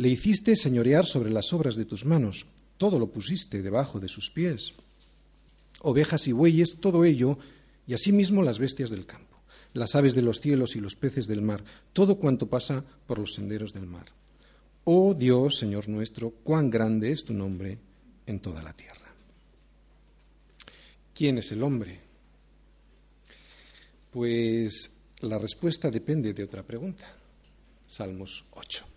Le hiciste señorear sobre las obras de tus manos, todo lo pusiste debajo de sus pies. Ovejas y bueyes, todo ello, y asimismo las bestias del campo, las aves de los cielos y los peces del mar, todo cuanto pasa por los senderos del mar. Oh Dios, Señor nuestro, cuán grande es tu nombre en toda la tierra. ¿Quién es el hombre? Pues la respuesta depende de otra pregunta. Salmos 8.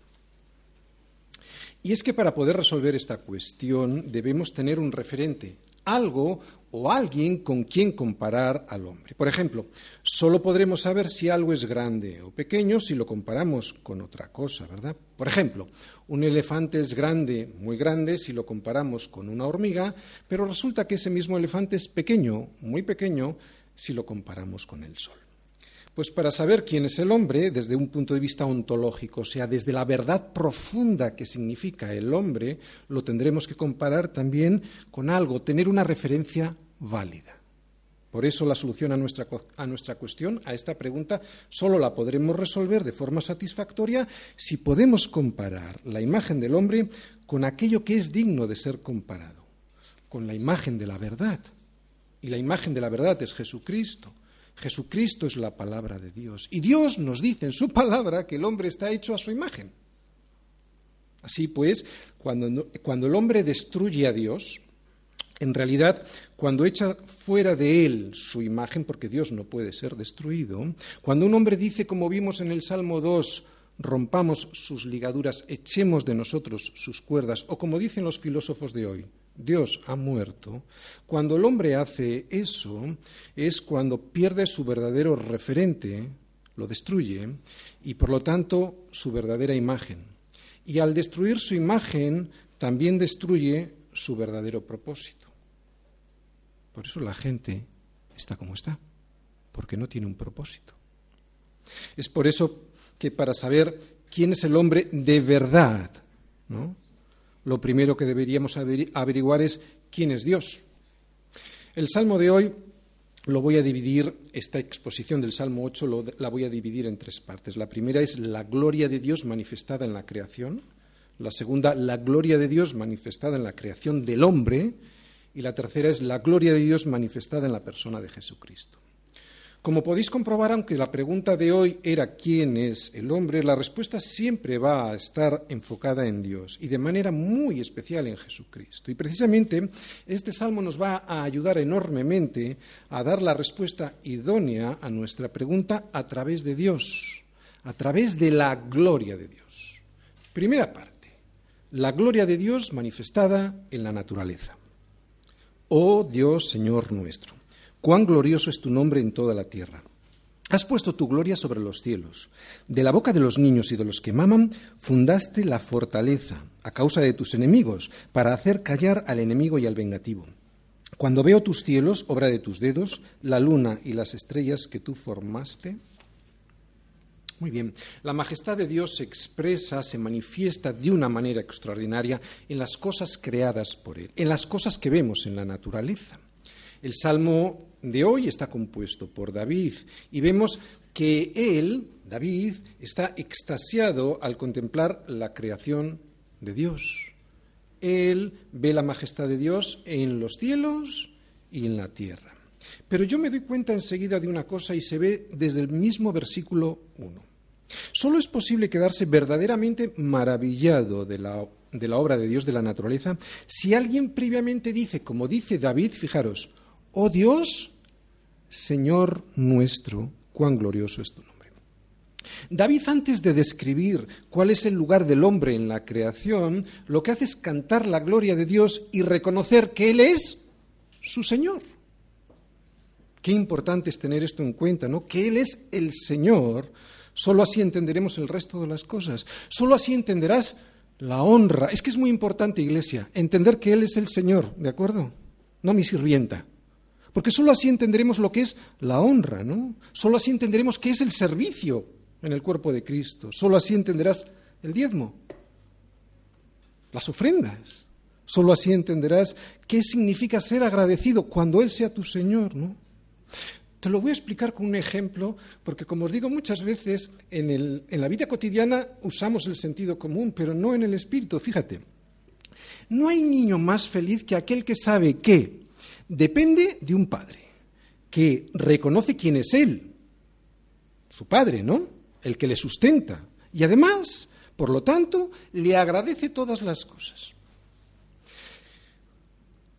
Y es que para poder resolver esta cuestión debemos tener un referente, algo o alguien con quien comparar al hombre. Por ejemplo, solo podremos saber si algo es grande o pequeño si lo comparamos con otra cosa, ¿verdad? Por ejemplo, un elefante es grande, muy grande, si lo comparamos con una hormiga, pero resulta que ese mismo elefante es pequeño, muy pequeño, si lo comparamos con el sol. Pues para saber quién es el hombre desde un punto de vista ontológico, o sea, desde la verdad profunda que significa el hombre, lo tendremos que comparar también con algo, tener una referencia válida. Por eso la solución a nuestra, a nuestra, cuestión, a esta pregunta, solo la podremos resolver de forma satisfactoria si podemos comparar la imagen del hombre con aquello que es digno de ser comparado, con la imagen de la verdad. Y la imagen de la verdad es Jesucristo. Jesucristo es la palabra de Dios. Y Dios nos dice en su palabra que el hombre está hecho a su imagen. Así pues, cuando, cuando el hombre destruye a Dios, en realidad, cuando echa fuera de él su imagen, porque Dios no puede ser destruido, cuando un hombre dice, como vimos en el Salmo 2, rompamos sus ligaduras, echemos de nosotros sus cuerdas, o como dicen los filósofos de hoy, Dios ha muerto, cuando el hombre hace eso es cuando pierde su verdadero referente, lo destruye, y por lo tanto su verdadera imagen. Y al destruir su imagen, también destruye su verdadero propósito. Por eso la gente está como está, porque no tiene un propósito. Es por eso que para saber quién es el hombre de verdad, ¿no? Lo primero que deberíamos averiguar es quién es Dios. El Salmo de hoy lo voy a dividir, esta exposición del Salmo 8 la voy a dividir en tres partes. La primera es la gloria de Dios manifestada en la creación, la segunda, la gloria de Dios manifestada en la creación del hombre, y la tercera es la gloria de Dios manifestada en la persona de Jesucristo. Como podéis comprobar, aunque la pregunta de hoy era quién es el hombre, la respuesta siempre va a estar enfocada en Dios y de manera muy especial en Jesucristo. Y precisamente este salmo nos va a ayudar enormemente a dar la respuesta idónea a nuestra pregunta a través de Dios, a través de la gloria de Dios. Primera parte, la gloria de Dios manifestada en la naturaleza. Oh Dios Señor nuestro Cuán glorioso es tu nombre en toda la tierra. Has puesto tu gloria sobre los cielos. De la boca de los niños y de los que maman, fundaste la fortaleza a causa de tus enemigos, para hacer callar al enemigo y al vengativo. Cuando veo tus cielos, obra de tus dedos, la luna y las estrellas que tú formaste. Muy bien, la majestad de Dios se expresa, se manifiesta de una manera extraordinaria en las cosas creadas por Él, en las cosas que vemos en la naturaleza. El Salmo de hoy está compuesto por David y vemos que él, David, está extasiado al contemplar la creación de Dios. Él ve la majestad de Dios en los cielos y en la tierra. Pero yo me doy cuenta enseguida de una cosa y se ve desde el mismo versículo 1. Solo es posible quedarse verdaderamente maravillado de la, de la obra de Dios de la naturaleza si alguien previamente dice, como dice David, fijaros, Oh Dios, Señor nuestro, cuán glorioso es tu nombre. David, antes de describir cuál es el lugar del hombre en la creación, lo que hace es cantar la gloria de Dios y reconocer que Él es su Señor. Qué importante es tener esto en cuenta, ¿no? Que Él es el Señor. Solo así entenderemos el resto de las cosas. Solo así entenderás la honra. Es que es muy importante, iglesia, entender que Él es el Señor, ¿de acuerdo? No mi sirvienta. Porque sólo así entenderemos lo que es la honra, ¿no? Sólo así entenderemos qué es el servicio en el cuerpo de Cristo. Sólo así entenderás el diezmo, las ofrendas. Sólo así entenderás qué significa ser agradecido cuando Él sea tu Señor, ¿no? Te lo voy a explicar con un ejemplo, porque como os digo muchas veces, en, en la vida cotidiana usamos el sentido común, pero no en el espíritu. Fíjate, no hay niño más feliz que aquel que sabe que depende de un padre, que reconoce quién es él, su padre, ¿no? El que le sustenta. Y además, por lo tanto, le agradece todas las cosas.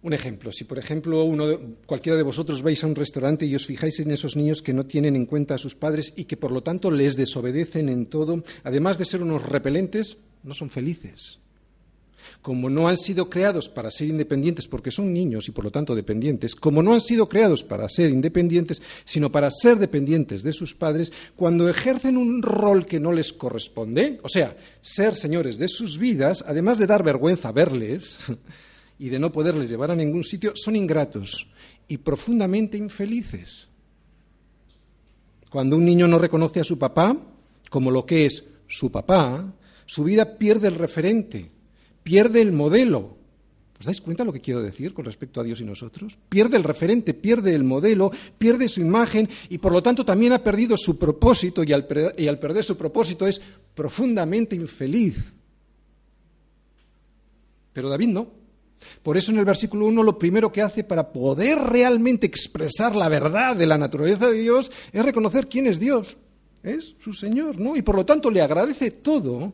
Un ejemplo, si por ejemplo uno, cualquiera de vosotros vais a un restaurante y os fijáis en esos niños que no tienen en cuenta a sus padres y que por lo tanto les desobedecen en todo, además de ser unos repelentes, no son felices. Como no han sido creados para ser independientes porque son niños y por lo tanto dependientes, como no han sido creados para ser independientes, sino para ser dependientes de sus padres, cuando ejercen un rol que no les corresponde, o sea, ser señores de sus vidas, además de dar vergüenza verles, y de no poderles llevar a ningún sitio, son ingratos y profundamente infelices. Cuando un niño no reconoce a su papá como lo que es su papá, su vida pierde el referente, pierde el modelo. ¿Os dais cuenta lo que quiero decir con respecto a Dios y nosotros? Pierde el referente, pierde el modelo, pierde su imagen y por lo tanto también ha perdido su propósito y al, y al perder su propósito es profundamente infeliz. Pero David no. Por eso en el versículo 1 lo primero que hace para poder realmente expresar la verdad de la naturaleza de Dios es reconocer quién es Dios. Es su Señor, ¿no? Y por lo tanto le agradece todo,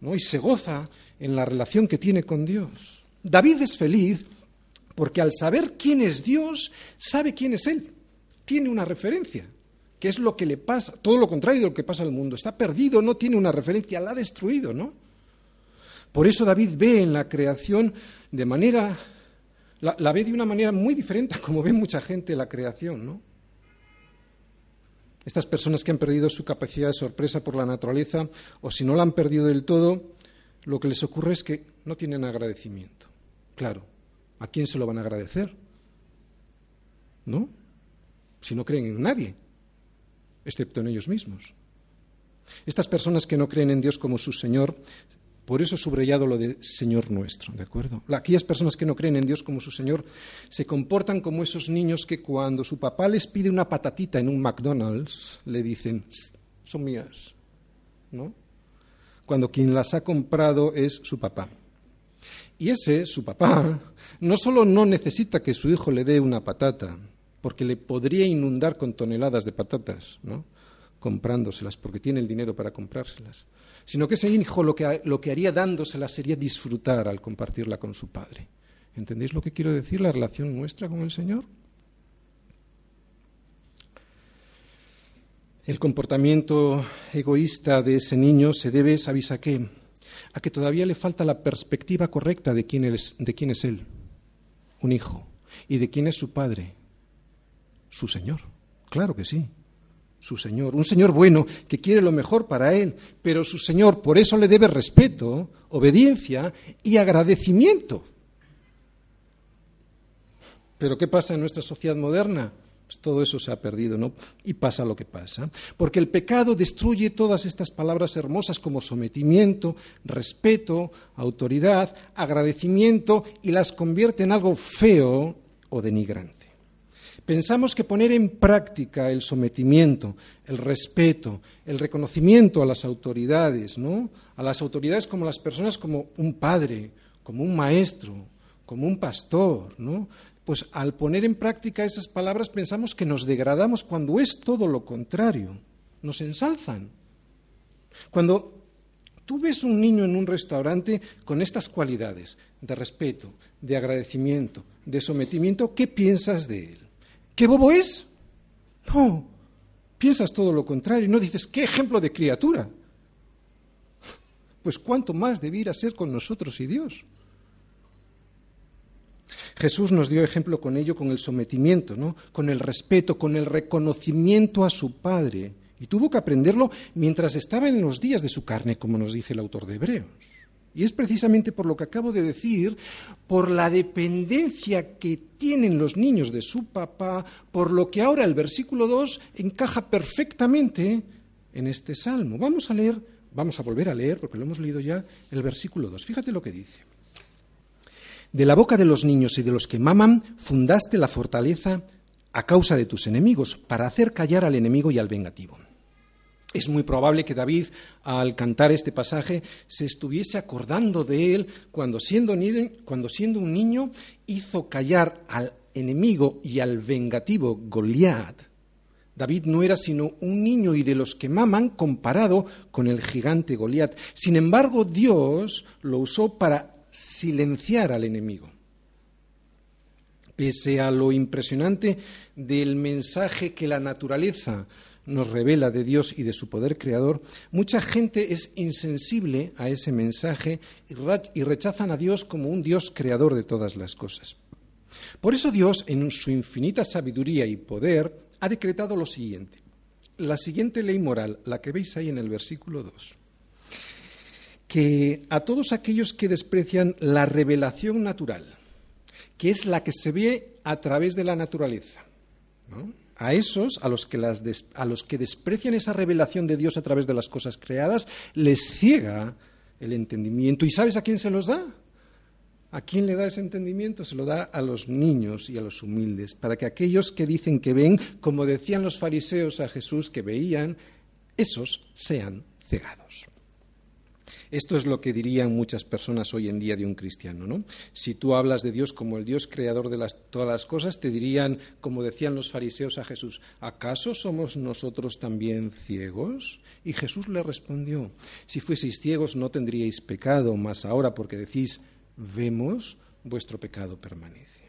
¿no? Y se goza en la relación que tiene con Dios. David es feliz porque al saber quién es Dios, sabe quién es Él. Tiene una referencia, que es lo que le pasa, todo lo contrario de lo que pasa al mundo. Está perdido, no tiene una referencia, la ha destruido, ¿no? Por eso David ve en la creación de manera, la, ve de una manera muy diferente a como ve mucha gente la creación, ¿no? Estas personas que han perdido su capacidad de sorpresa por la naturaleza, o si no la han perdido del todo, lo que les ocurre es que no tienen agradecimiento. Claro, ¿a quién se lo van a agradecer? ¿No? Si no creen en nadie, excepto en ellos mismos. Estas personas que no creen en Dios como su Señor por eso subrayado lo de Señor nuestro, ¿de acuerdo? Aquellas personas que no creen en Dios como su Señor se comportan como esos niños que cuando su papá les pide una patatita en un McDonald's, le dicen, son mías, ¿no? Cuando quien las ha comprado es su papá. Y ese, su papá, no solo no necesita que su hijo le dé una patata, porque le podría inundar con toneladas de patatas, ¿no? comprándoselas, porque tiene el dinero para comprárselas, sino que ese hijo lo que, lo que haría dándosela sería disfrutar al compartirla con su padre. ¿Entendéis lo que quiero decir, la relación nuestra con el Señor? El comportamiento egoísta de ese niño se debe, ¿sabéis a qué? A que todavía le falta la perspectiva correcta de quién, es, de quién es él, un hijo, y de quién es su padre, su Señor. Claro que sí su Señor, un Señor bueno que quiere lo mejor para él, pero su Señor por eso le debe respeto, obediencia y agradecimiento. Pero ¿qué pasa en nuestra sociedad moderna? Pues todo eso se ha perdido, ¿no? Y pasa lo que pasa. Porque el pecado destruye todas estas palabras hermosas como sometimiento, respeto, autoridad, agradecimiento y las convierte en algo feo o denigrante. Pensamos que poner en práctica el sometimiento, el respeto, el reconocimiento a las autoridades, ¿no? A las autoridades como las personas como un padre, como un maestro, como un pastor, ¿no? Pues al poner en práctica esas palabras pensamos que nos degradamos cuando es todo lo contrario. Nos ensalzan. Cuando tú ves un niño en un restaurante con estas cualidades de respeto, de agradecimiento, de sometimiento, ¿qué piensas de él? ¿Qué bobo es? No, piensas todo lo contrario y no dices, ¿qué ejemplo de criatura? Pues cuánto más debiera ser con nosotros y Dios. Jesús nos dio ejemplo con ello, con el sometimiento, ¿no? con el respeto, con el reconocimiento a su Padre. Y tuvo que aprenderlo mientras estaba en los días de su carne, como nos dice el autor de Hebreos. Y es precisamente por lo que acabo de decir, por la dependencia que tienen los niños de su papá, por lo que ahora el versículo 2 encaja perfectamente en este salmo. Vamos a leer, vamos a volver a leer, porque lo hemos leído ya, el versículo 2. Fíjate lo que dice. De la boca de los niños y de los que maman fundaste la fortaleza a causa de tus enemigos, para hacer callar al enemigo y al vengativo. Es muy probable que David, al cantar este pasaje, se estuviese acordando de él cuando siendo, cuando siendo un niño hizo callar al enemigo y al vengativo Goliat. David no era sino un niño y de los que maman comparado con el gigante Goliat. Sin embargo, Dios lo usó para silenciar al enemigo. Pese a lo impresionante del mensaje que la naturaleza nos revela de Dios y de su poder creador, mucha gente es insensible a ese mensaje y rechazan a Dios como un Dios creador de todas las cosas. Por eso Dios, en su infinita sabiduría y poder, ha decretado lo siguiente. La siguiente ley moral, la que veis ahí en el versículo 2, que a todos aquellos que desprecian la revelación natural, que es la que se ve a través de la naturaleza, a esos, a los, que a los que desprecian esa revelación de Dios a través de las cosas creadas, les ciega el entendimiento. ¿Y sabes a quién se los da? ¿A quién le da ese entendimiento? Se lo da a los niños y a los humildes, para que aquellos que dicen que ven, como decían los fariseos a Jesús que veían, esos sean cegados. Esto es lo que dirían muchas personas hoy en día de un cristiano, ¿no? Si tú hablas de Dios como el Dios creador de todas las cosas, te dirían, como decían los fariseos a Jesús, ¿acaso somos nosotros también ciegos? Y Jesús le respondió, si fueseis ciegos no tendríais pecado, mas ahora porque decís, vemos, vuestro pecado permanece.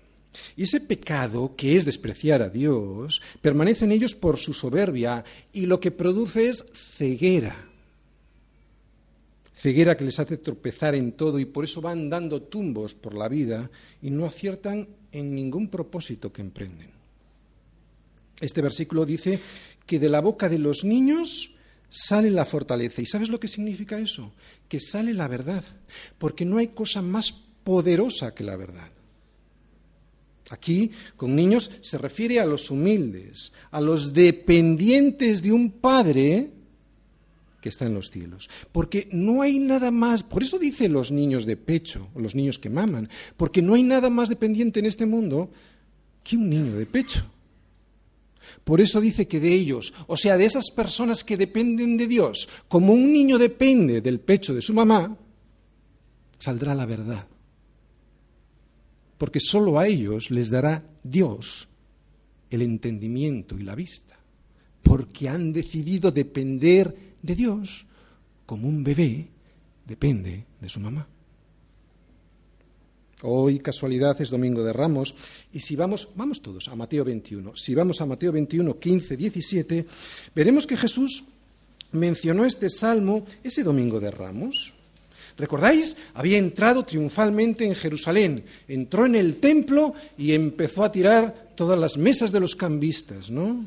Y ese pecado, que es despreciar a Dios, permanece en ellos por su soberbia y lo que produce es ceguera ceguera que les hace tropezar en todo y por eso van dando tumbos por la vida y no aciertan en ningún propósito que emprenden. Este versículo dice que de la boca de los niños sale la fortaleza. ¿Y sabes lo que significa eso? Que sale la verdad, porque no hay cosa más poderosa que la verdad. Aquí, con niños, se refiere a los humildes, a los dependientes de un padre que está en los cielos. Porque no hay nada más, por eso dice los niños de pecho, los niños que maman, porque no hay nada más dependiente en este mundo que un niño de pecho. Por eso dice que de ellos, o sea, de esas personas que dependen de Dios, como un niño depende del pecho de su mamá, saldrá la verdad. Porque solo a ellos les dará Dios el entendimiento y la vista, porque han decidido depender de Dios como un bebé depende de su mamá. Hoy casualidad es Domingo de Ramos y si vamos, vamos todos a Mateo 21, si vamos a Mateo 21, 15, 17, veremos que Jesús mencionó este salmo ese Domingo de Ramos. ¿Recordáis? Había entrado triunfalmente en Jerusalén, entró en el templo y empezó a tirar todas las mesas de los cambistas, ¿no?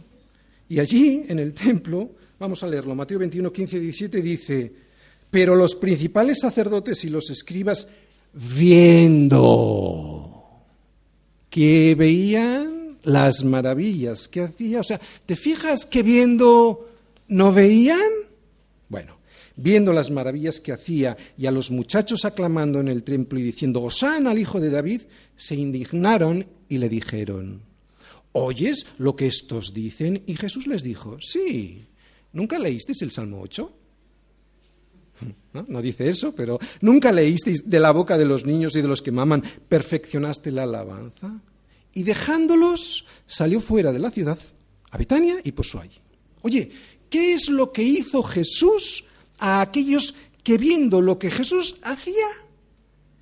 Y allí, en el templo, Vamos a leerlo. Mateo 21, 15 y 17 dice, pero los principales sacerdotes y los escribas, viendo que veían las maravillas que hacía, o sea, ¿te fijas que viendo no veían? Bueno, viendo las maravillas que hacía y a los muchachos aclamando en el templo y diciendo, Osana al hijo de David, se indignaron y le dijeron, ¿oyes lo que estos dicen? Y Jesús les dijo, sí. ¿Nunca leísteis el Salmo 8? ¿No? dice eso, pero ¿nunca leísteis de la boca de los niños y de los que maman, perfeccionaste la alabanza? Y dejándolos, salió fuera de la ciudad, a Betania y posó allí. Oye, ¿qué es lo que hizo Jesús a aquellos que viendo lo que Jesús hacía,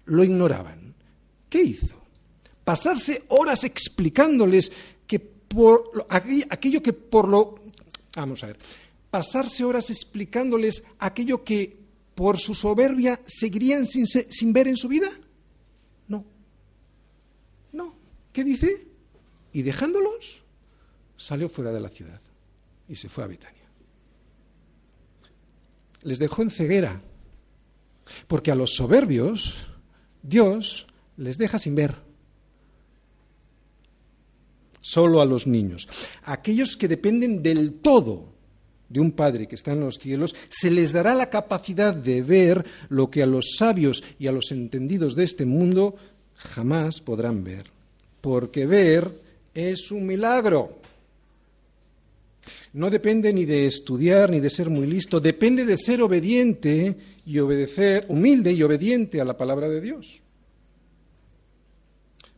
lo ignoraban? ¿Qué hizo? Pasarse horas explicándoles por aquello que por lo... Vamos a ver pasarse horas explicándoles aquello que por su soberbia seguirían sin, sin ver en su vida? No. No. ¿Qué dice? Y dejándolos, salió fuera de la ciudad y se fue a Betania. Les dejó en ceguera, Porque a los soberbios Dios les deja sin ver. Solo a los niños. Aquellos que dependen del todo de un Padre que está en los cielos, se les dará la capacidad de ver lo que a los sabios y a los entendidos de este mundo jamás podrán ver. Porque ver es un milagro. No depende ni de estudiar ni de ser muy listo, depende de ser obediente y obedecer, humilde y obediente a la palabra de Dios.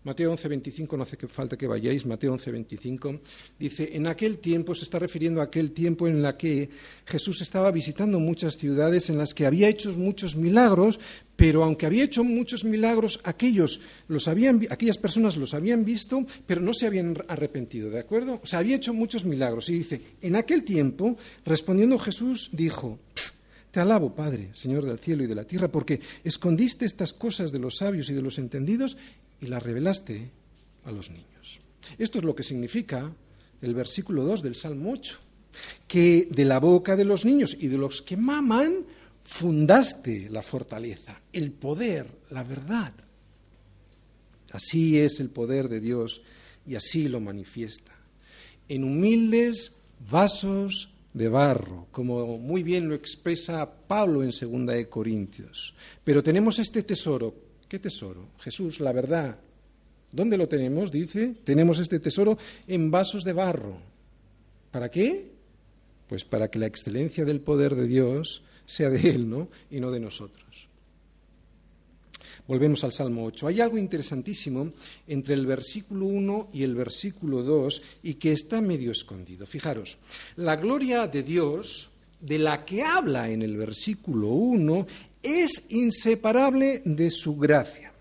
Mateo 11:25, no hace que falta que vayáis, Mateo 11:25 dice, en aquel tiempo, se está refiriendo a aquel tiempo en la que Jesús estaba visitando muchas ciudades en las que había hecho muchos milagros, pero aunque había hecho muchos milagros, aquellos los habían, aquellas personas los habían visto, pero no se habían arrepentido, ¿de acuerdo? O sea, había hecho muchos milagros. Y dice, en aquel tiempo, respondiendo Jesús, dijo, te alabo, Padre, Señor del cielo y de la tierra, porque escondiste estas cosas de los sabios y de los entendidos y las revelaste a los niños. Esto es lo que significa el versículo 2 del Salmo 8, que de la boca de los niños y de los que maman fundaste la fortaleza, el poder, la verdad. Así es el poder de Dios y así lo manifiesta. En humildes vasos de barro, como muy bien lo expresa Pablo en Segunda de Corintios. Pero tenemos este tesoro. ¿Qué tesoro? Jesús, la verdad. ¿Dónde lo tenemos? Dice, tenemos este tesoro en vasos de barro. ¿Para qué? Pues para que la excelencia del poder de Dios sea de Él, ¿no? Y no de nosotros. Volvemos al Salmo 8. Hay algo interesantísimo entre el versículo 1 y el versículo 2 y que está medio escondido. Fijaros, la gloria de Dios, de la que habla en el versículo 1, es inseparable de su gracia.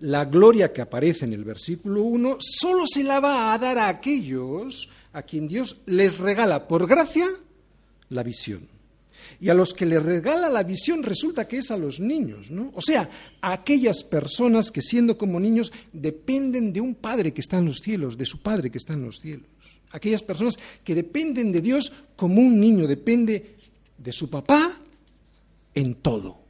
La gloria que aparece en el versículo 1 solo se la va a dar a aquellos a quien Dios les regala por gracia la visión. Y a los que le regala la visión resulta que es a los niños, ¿no? O sea, a aquellas personas que siendo como niños dependen de un padre que está en los cielos, de su padre que está en los cielos. Aquellas personas que dependen de Dios como un niño depende de su papá en todo.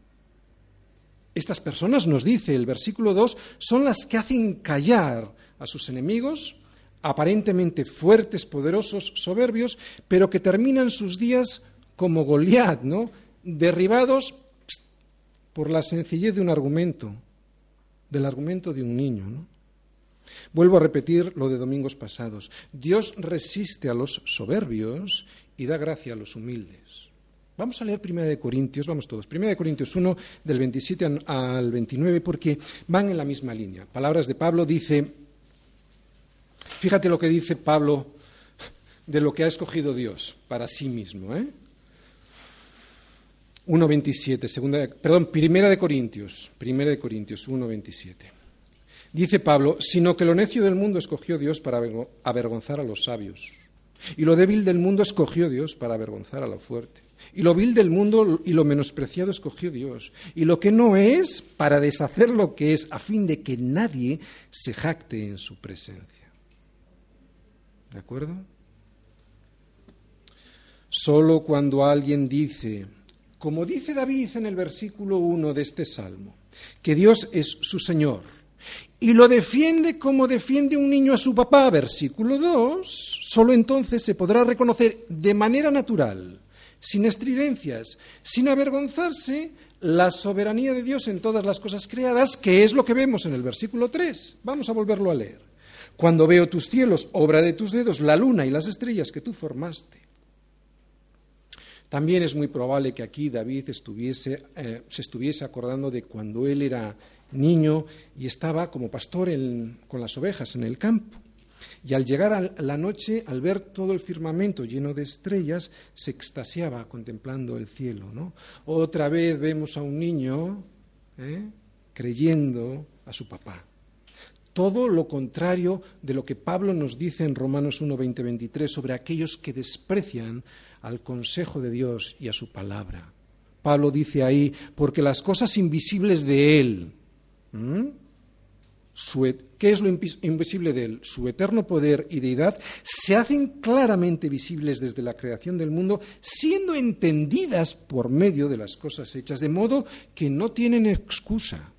Estas personas, nos dice el versículo 2, son las que hacen callar a sus enemigos, aparentemente fuertes, poderosos, soberbios, pero que terminan sus días como Goliat, ¿no? Derribados por la sencillez de un argumento, del argumento de un niño, ¿no? Vuelvo a repetir lo de domingos pasados. Dios resiste a los soberbios y da gracia a los humildes. Vamos a leer 1 de Corintios, vamos todos. 1 de Corintios 1 del 27 al 29 porque van en la misma línea. Palabras de Pablo dice, fíjate lo que dice Pablo de lo que ha escogido Dios para sí mismo, ¿eh? 1.27, segunda, perdón, primera de Corintios, primera de Corintios 1.27. Dice Pablo, sino que lo necio del mundo escogió Dios para avergonzar a los sabios, y lo débil del mundo escogió Dios para avergonzar a lo fuerte, y lo vil del mundo y lo menospreciado escogió Dios, y lo que no es para deshacer lo que es, a fin de que nadie se jacte en su presencia. ¿De acuerdo? Solo cuando alguien dice, como dice David en el versículo 1 de este salmo, que Dios es su Señor y lo defiende como defiende un niño a su papá, versículo 2, solo entonces se podrá reconocer de manera natural, sin estridencias, sin avergonzarse, la soberanía de Dios en todas las cosas creadas, que es lo que vemos en el versículo 3. Vamos a volverlo a leer. Cuando veo tus cielos, obra de tus dedos, la luna y las estrellas que tú formaste también es muy probable que aquí David eh, se estuviese acordando de cuando él era niño y estaba como pastor con las ovejas en el campo. Y al llegar a la noche, al ver todo el firmamento lleno de estrellas, se extasiaba contemplando el cielo. ¿no? Otra vez vemos a un niño ¿eh? creyendo a su papá. Todo lo contrario de lo que Pablo nos dice en Romanos 1, 20, 23 sobre aquellos que desprecian al consejo de Dios y a su palabra. Pablo dice ahí, porque las cosas invisibles de Él, ¿Qué es lo invisible de él? Su eterno poder y deidad se hacen claramente visibles desde la creación del mundo, siendo entendidas por medio de las cosas hechas, de modo que no tienen excusa.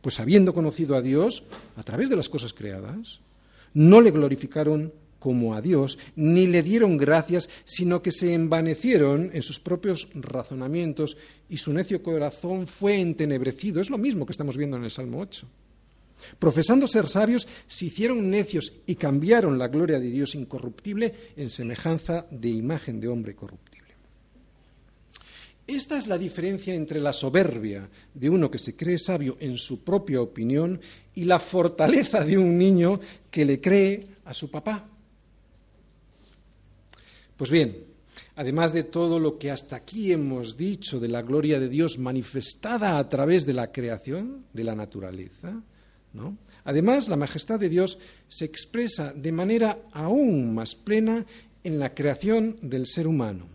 Pues habiendo conocido a Dios a través de las cosas creadas, no le glorificaron como a Dios, ni le dieron gracias, sino que se envanecieron en sus propios razonamientos y su necio corazón fue entenebrecido. Es lo mismo que estamos viendo en el Salmo 8. Profesando ser sabios, se hicieron necios y cambiaron la gloria de Dios incorruptible en semejanza de imagen de hombre corruptible. Esta es la diferencia entre la soberbia de uno que se cree sabio en su propia opinión y la fortaleza de un niño que le cree a su papá. Pues bien, además de todo lo que hasta aquí hemos dicho de la gloria de Dios manifestada a través de la creación, de la naturaleza, Además, la majestad de Dios se expresa de manera aún más plena en la creación del ser humano.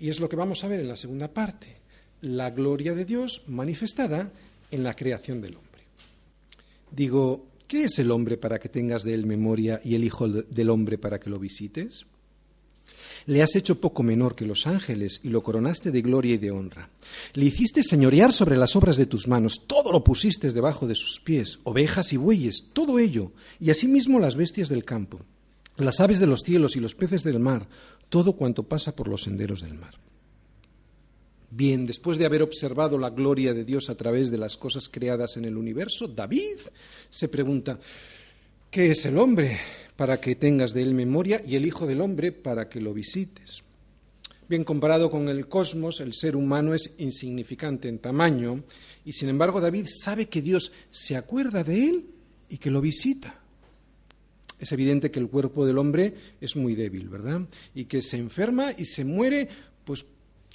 Y es lo que vamos a ver en la segunda parte, la gloria de Dios manifestada en la creación del hombre. Digo, ¿qué es el hombre para que tengas de él memoria y el Hijo del hombre para que lo visites? Le has hecho poco menor que los ángeles y lo coronaste de gloria y de honra. Le hiciste señorear sobre las obras de tus manos, todo lo pusiste debajo de sus pies, ovejas y bueyes, todo ello, y asimismo las bestias del campo, las aves de los cielos y los peces del mar, todo cuanto pasa por los senderos del mar. Bien, después de haber observado la gloria de Dios a través de las cosas creadas en el universo, David se pregunta, ¿qué es el hombre? Para que tengas de él memoria y el Hijo del Hombre para que lo visites. Bien, comparado con el cosmos, el ser humano es insignificante en tamaño y sin embargo David sabe que Dios se acuerda de él y que lo visita. Es evidente que el cuerpo del hombre es muy débil, ¿verdad? Y que se enferma y se muere pues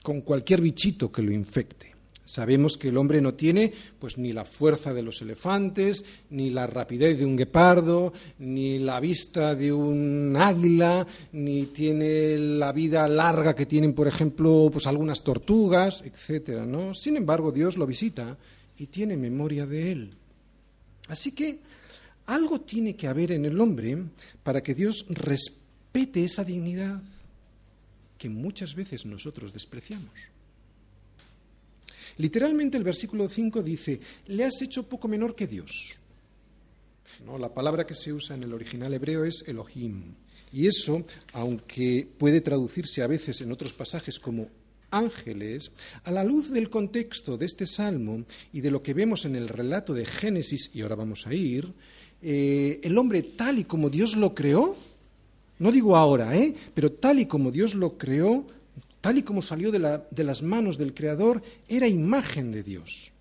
con cualquier bichito que lo infecte. Sabemos que el hombre no tiene pues ni la fuerza de los elefantes, ni la rapidez de un guepardo, ni la vista de un águila, ni tiene la vida larga que tienen, por ejemplo, pues algunas tortugas, etcétera, ¿no? Sin embargo, Dios lo visita y tiene memoria de él. Así que algo tiene que haber en el hombre para que Dios respete esa dignidad que muchas veces nosotros despreciamos. Literalmente el versículo 5 dice, le has hecho poco menor que Dios. No, la palabra que se usa en el original hebreo es Elohim. Y eso, aunque puede traducirse a veces en otros pasajes como ángeles, a la luz del contexto de este salmo y de lo que vemos en el relato de Génesis, y ahora vamos a ir, eh, el hombre tal y como Dios lo creó, no digo ahora, ¿eh? pero tal y como Dios lo creó, tal y como salió de, las manos del Creador, era imagen de Dios.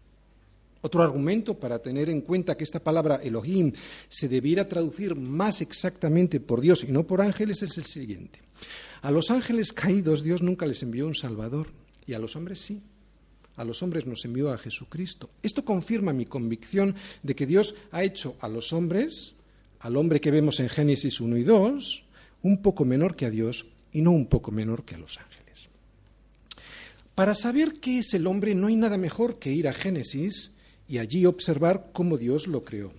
Otro argumento para tener en cuenta que esta palabra Elohim se debiera traducir más exactamente por Dios y no por ángeles es el siguiente. A los ángeles caídos Dios nunca les envió un Salvador y a los hombres sí. A los hombres nos envió a Jesucristo. Esto confirma mi convicción de que Dios ha hecho a los hombres, al hombre que vemos en Génesis 1 y 2, un poco menor que a Dios y no un poco menor que a los ángeles. Para saber qué es el hombre no hay nada mejor que ir a Génesis y allí observar cómo Dios lo creó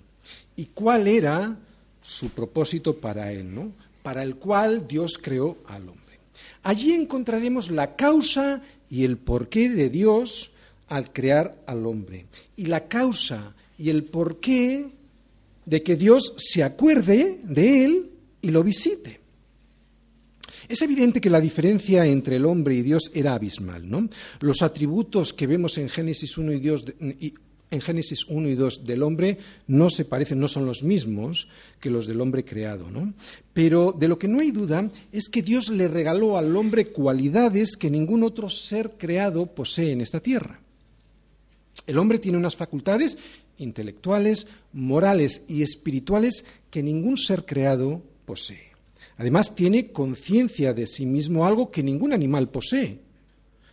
y cuál era su propósito para él, ¿no? Para el cual Dios creó al hombre. Allí encontraremos la causa y el porqué de Dios al crear al hombre y la causa y el porqué de que Dios se acuerde de él y lo visite. Es evidente que la diferencia entre el hombre y Dios era abismal. ¿no? Los atributos que vemos en Génesis 1 y 2, en Génesis 1 y 2 del hombre no se parecen, no son los mismos que los del hombre creado. ¿no? Pero de lo que no hay duda es que Dios le regaló al hombre cualidades que ningún otro ser creado posee en esta tierra. El hombre tiene unas facultades intelectuales, morales y espirituales que ningún ser creado posee. Además, tiene conciencia de sí mismo, algo que ningún animal posee.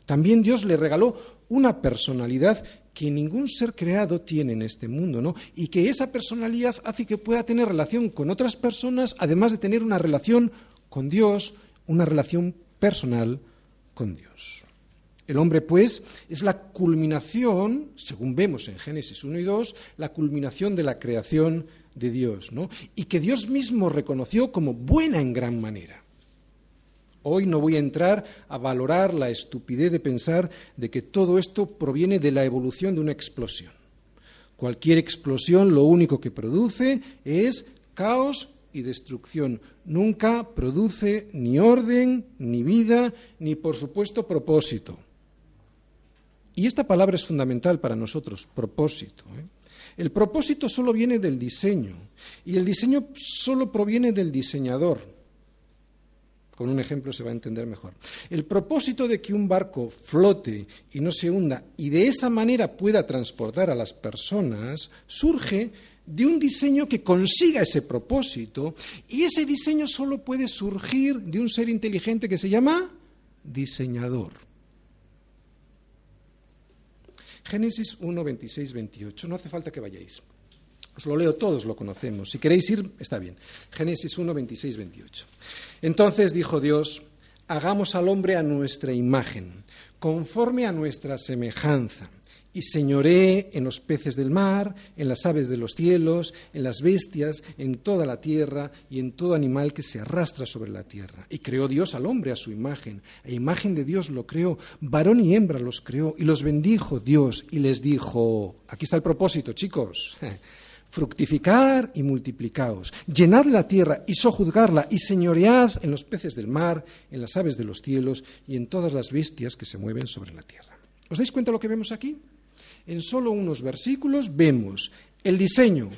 También Dios le regaló una personalidad que ningún ser creado tiene en este mundo, ¿no? Y que esa personalidad hace que pueda tener relación con otras personas, además de tener una relación con Dios, una relación personal con Dios. El hombre, pues, es la culminación, según vemos en Génesis 1 y 2, la culminación de la creación de Dios, ¿no? Y que Dios mismo reconoció como buena en gran manera. Hoy no voy a entrar a valorar la estupidez de pensar de que todo esto proviene de la evolución de una explosión. Cualquier explosión lo único que produce es caos y destrucción. Nunca produce ni orden, ni vida, ni por supuesto propósito. Y esta palabra es fundamental para nosotros, propósito. ¿eh? El propósito solo viene del diseño y el diseño solo proviene del diseñador. Con un ejemplo se va a entender mejor. El propósito de que un barco flote y no se hunda y de esa manera pueda transportar a las personas surge de un diseño que consiga ese propósito y ese diseño solo puede surgir de un ser inteligente que se llama diseñador. Génesis 1, 26, 28. No hace falta que vayáis. Os lo leo, todos lo conocemos. Si queréis ir, está bien. Génesis 1, 26, 28. Entonces dijo Dios, hagamos al hombre a nuestra imagen, conforme a nuestra semejanza, y señoré en los peces del mar, en las aves de los cielos, en las bestias, en toda la tierra y en todo animal que se arrastra sobre la tierra. Y creó Dios al hombre a su imagen, a imagen de Dios lo creó, varón y hembra los creó, y los bendijo Dios, y les dijo, aquí está el propósito, chicos fructificar y multiplicaos, llenad la tierra y sojuzgarla y señoread en los peces del mar, en las aves de los cielos y en todas las bestias que se mueven sobre la tierra. ¿Os dais cuenta de lo que vemos aquí? En solo unos versículos vemos el diseño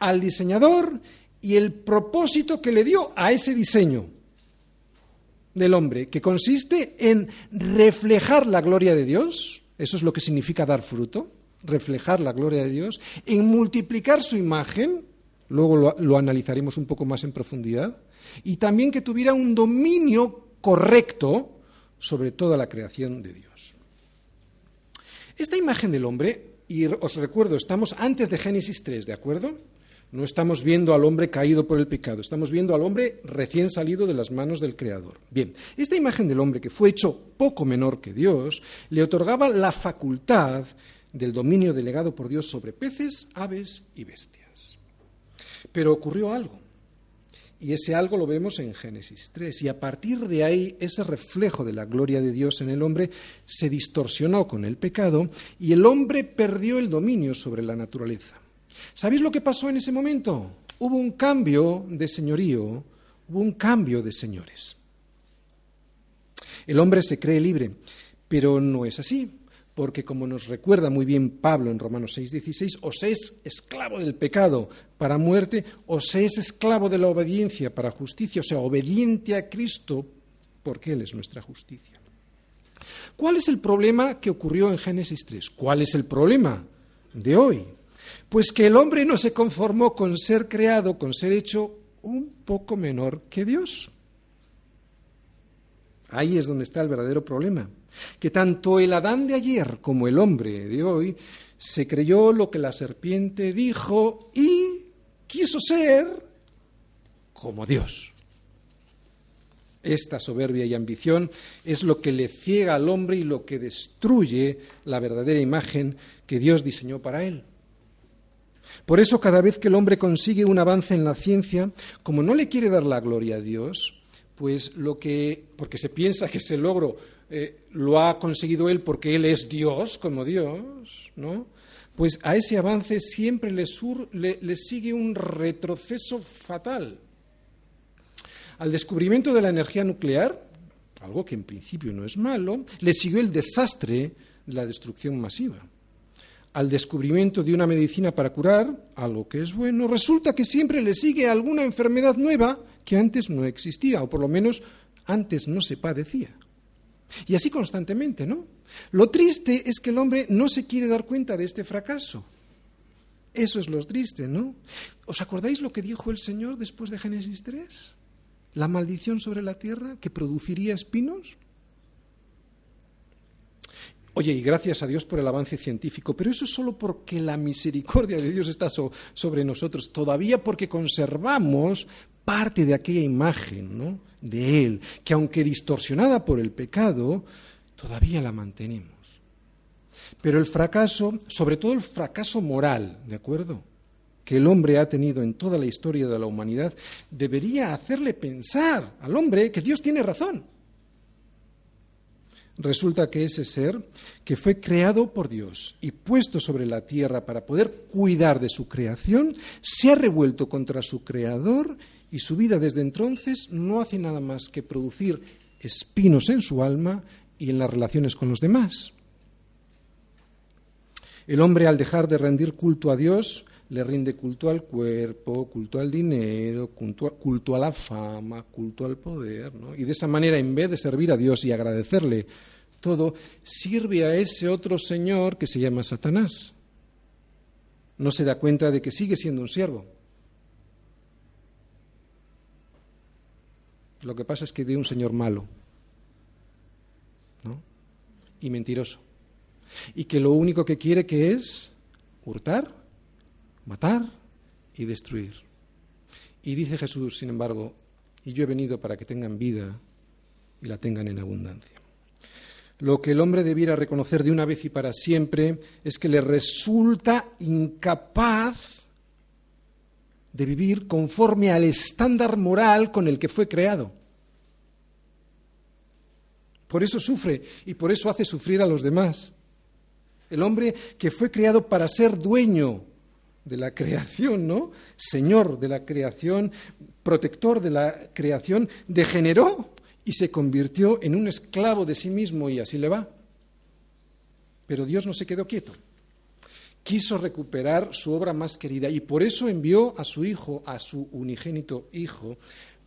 al diseñador y el propósito que le dio a ese diseño del hombre, que consiste en reflejar la gloria de Dios, eso es lo que significa dar fruto, reflejar la gloria de Dios, en multiplicar su imagen, luego lo, analizaremos un poco más en profundidad, y también que tuviera un dominio correcto sobre toda la creación de Dios. Esta imagen del hombre, y os recuerdo, estamos antes de Génesis 3, ¿de acuerdo? No estamos viendo al hombre caído por el pecado, estamos viendo al hombre recién salido de las manos del Creador. Bien, esta imagen del hombre, que fue hecho poco menor que Dios, le otorgaba la facultad del dominio delegado por Dios sobre peces, aves y bestias. Pero ocurrió algo, y ese algo lo vemos en Génesis 3, y a partir de ahí ese reflejo de la gloria de Dios en el hombre se distorsionó con el pecado y el hombre perdió el dominio sobre la naturaleza. ¿Sabéis lo que pasó en ese momento? Hubo un cambio de señorío, hubo un cambio de señores. El hombre se cree libre, pero no es así porque como nos recuerda muy bien Pablo en Romanos 6:16, o se es esclavo del pecado para muerte, o se es esclavo de la obediencia para justicia, o sea, obediente a Cristo, porque Él es nuestra justicia. ¿Cuál es el problema que ocurrió en Génesis 3? ¿Cuál es el problema de hoy? Pues que el hombre no se conformó con ser creado, con ser hecho un poco menor que Dios. Ahí es donde está el verdadero problema que tanto el Adán de ayer como el hombre de hoy se creyó lo que la serpiente dijo y quiso ser como Dios. Esta soberbia y ambición es lo que le ciega al hombre y lo que destruye la verdadera imagen que Dios diseñó para él. Por eso cada vez que el hombre consigue un avance en la ciencia, como no le quiere dar la gloria a Dios, pues lo que, porque se piensa que ese logro eh, lo ha conseguido él porque él es Dios, como Dios, ¿no? Pues a ese avance siempre le, le sigue un retroceso fatal. Al descubrimiento de la energía nuclear, algo que en principio no es malo, le siguió el desastre de la destrucción masiva. Al descubrimiento de una medicina para curar, algo que es bueno, resulta que siempre le sigue alguna enfermedad nueva que antes no existía, o por lo menos antes no se padecía. Y así constantemente, ¿no? Lo triste es que el hombre no se quiere dar cuenta de este fracaso. Eso es lo triste, ¿no? ¿Os acordáis lo que dijo el Señor después de Génesis 3? La maldición sobre la tierra que produciría espinos. Oye, y gracias a Dios por el avance científico, pero eso es solo porque la misericordia de Dios está sobre nosotros, todavía porque conservamos parte de aquella imagen ¿no? De Él, que aunque distorsionada por el pecado, todavía la mantenemos. Pero el fracaso, sobre todo el fracaso moral, ¿de acuerdo? que el hombre ha tenido en toda la historia de la humanidad, debería hacerle pensar al hombre que Dios tiene razón. Resulta que ese ser, que fue creado por Dios y puesto sobre la tierra para poder cuidar de su creación, se ha revuelto contra su creador y su vida desde entonces no hace nada más que producir espinos en su alma y en las relaciones con los demás. El hombre, al dejar de rendir culto a Dios, le rinde culto al cuerpo, culto al dinero, culto a, la fama, culto al poder, ¿no? Y de esa manera, en vez de servir a Dios y agradecerle todo, sirve a ese otro señor que se llama Satanás. No se da cuenta de que sigue siendo un siervo. Lo que pasa es que de un señor malo ¿no? y mentiroso. Y que lo único que quiere que es hurtar, matar y destruir. Y dice Jesús, sin embargo, y yo he venido para que tengan vida y la tengan en abundancia. Lo que el hombre debiera reconocer de una vez y para siempre es que le resulta incapaz de vivir conforme al estándar moral con el que fue creado. Por eso sufre y por eso hace sufrir a los demás. El hombre que fue creado para ser dueño de la creación, ¿no? Señor de la creación, protector de la creación, degeneró y se convirtió en un esclavo de sí mismo y así le va. Pero Dios no se quedó quieto. Quiso recuperar su obra más querida y por eso envió a su hijo, a su unigénito hijo,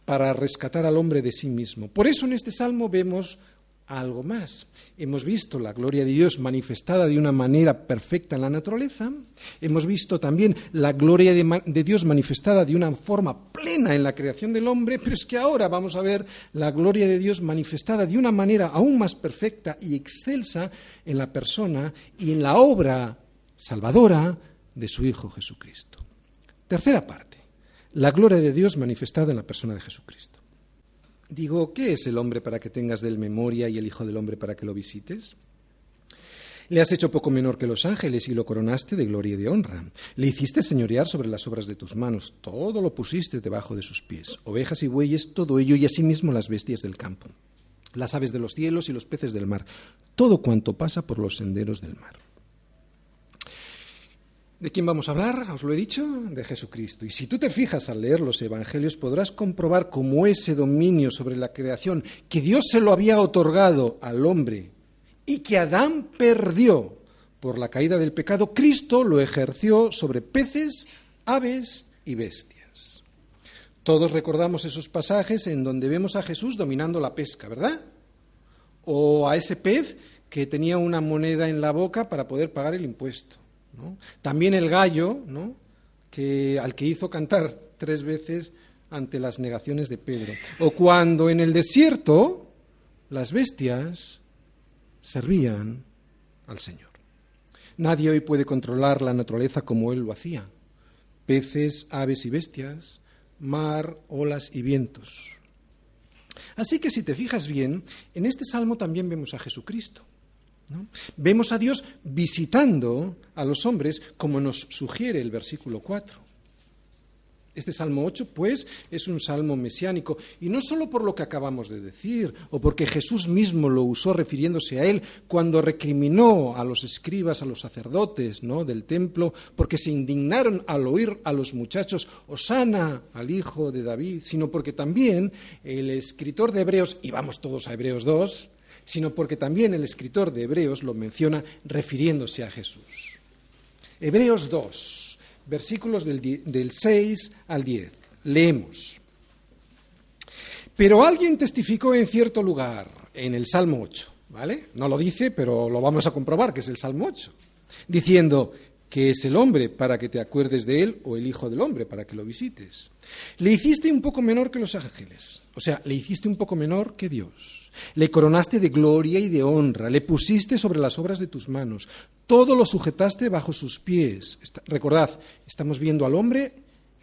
para rescatar al hombre de sí mismo. Por eso en este salmo vemos algo más. Hemos visto la gloria de Dios manifestada de una manera perfecta en la naturaleza, hemos visto también la gloria de, Dios manifestada de una forma plena en la creación del hombre, pero es que ahora vamos a ver la gloria de Dios manifestada de una manera aún más perfecta y excelsa en la persona y en la obra salvadora de su Hijo Jesucristo. Tercera parte, la gloria de Dios manifestada en la persona de Jesucristo. Digo, ¿qué es el hombre para que tengas del memoria y el Hijo del Hombre para que lo visites? Le has hecho poco menor que los ángeles y lo coronaste de gloria y de honra. Le hiciste señorear sobre las obras de tus manos, todo lo pusiste debajo de sus pies, ovejas y bueyes, todo ello y asimismo las bestias del campo, las aves de los cielos y los peces del mar, todo cuanto pasa por los senderos del mar. ¿De quién vamos a hablar? Os lo he dicho, de Jesucristo. Y si tú te fijas al leer los Evangelios, podrás comprobar cómo ese dominio sobre la creación que Dios se lo había otorgado al hombre y que Adán perdió por la caída del pecado, Cristo lo ejerció sobre peces, aves y bestias. Todos recordamos esos pasajes en donde vemos a Jesús dominando la pesca, ¿verdad? O a ese pez que tenía una moneda en la boca para poder pagar el impuesto también el gallo, que, al que hizo cantar tres veces ante las negaciones de Pedro. O cuando en el desierto las bestias servían al Señor. Nadie hoy puede controlar la naturaleza como Él lo hacía. Peces, aves y bestias, mar, olas y vientos. Así que si te fijas bien, en este salmo también vemos a Jesucristo. Vemos a Dios visitando a los hombres como nos sugiere el versículo 4. Este Salmo 8, pues, es un salmo mesiánico, y no solo por lo que acabamos de decir, o porque Jesús mismo lo usó refiriéndose a él cuando recriminó a los escribas, a los sacerdotes ¿no? del templo, porque se indignaron al oír a los muchachos, Osana al hijo de David, sino porque también el escritor de Hebreos, y vamos todos a Hebreos 2, sino porque también el escritor de Hebreos lo menciona refiriéndose a Jesús. Hebreos 2, versículos del, 6 al 10. Leemos. Pero alguien testificó en cierto lugar, en el Salmo 8, ¿vale? No lo dice, pero lo vamos a comprobar, que es el Salmo 8, diciendo, que es el hombre para que te acuerdes de él o el Hijo del Hombre para que lo visites. Le hiciste un poco menor que los ángeles, o sea, le hiciste un poco menor que Dios. Le coronaste de gloria y de honra, le pusiste sobre las obras de tus manos, todo lo sujetaste bajo sus pies. recordad, estamos viendo al hombre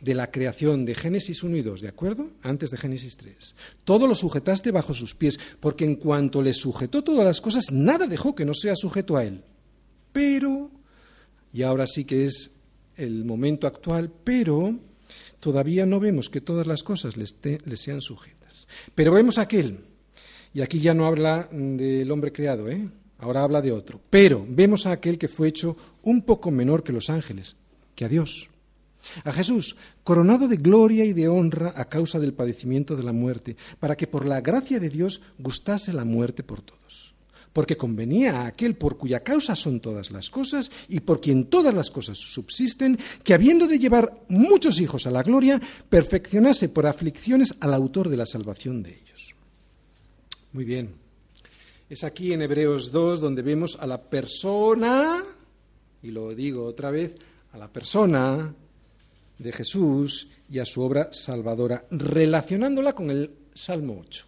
de la creación de Génesis 1 y 2, ¿de acuerdo? Antes de Génesis 3. Todo lo sujetaste bajo sus pies, porque en cuanto le sujetó todas las cosas, nada dejó que no sea sujeto a él. Pero, y ahora sí que es el momento actual, pero todavía no vemos que todas las cosas le, sean sujetas. Pero vemos aquel, y aquí ya no habla del hombre creado, ¿eh? ahora habla de otro, pero vemos a aquel que fue hecho un poco menor que los ángeles, que a Dios. A Jesús, coronado de gloria y de honra a causa del padecimiento de la muerte, para que por la gracia de Dios gustase la muerte por todos. Porque convenía a aquel por cuya causa son todas las cosas y por quien todas las cosas subsisten, que habiendo de llevar muchos hijos a la gloria, perfeccionase por aflicciones al autor de la salvación de ellos. Muy bien. Es aquí en Hebreos 2 donde vemos a la persona, y lo digo otra vez, a la persona de Jesús y a su obra salvadora, relacionándola con el Salmo 8.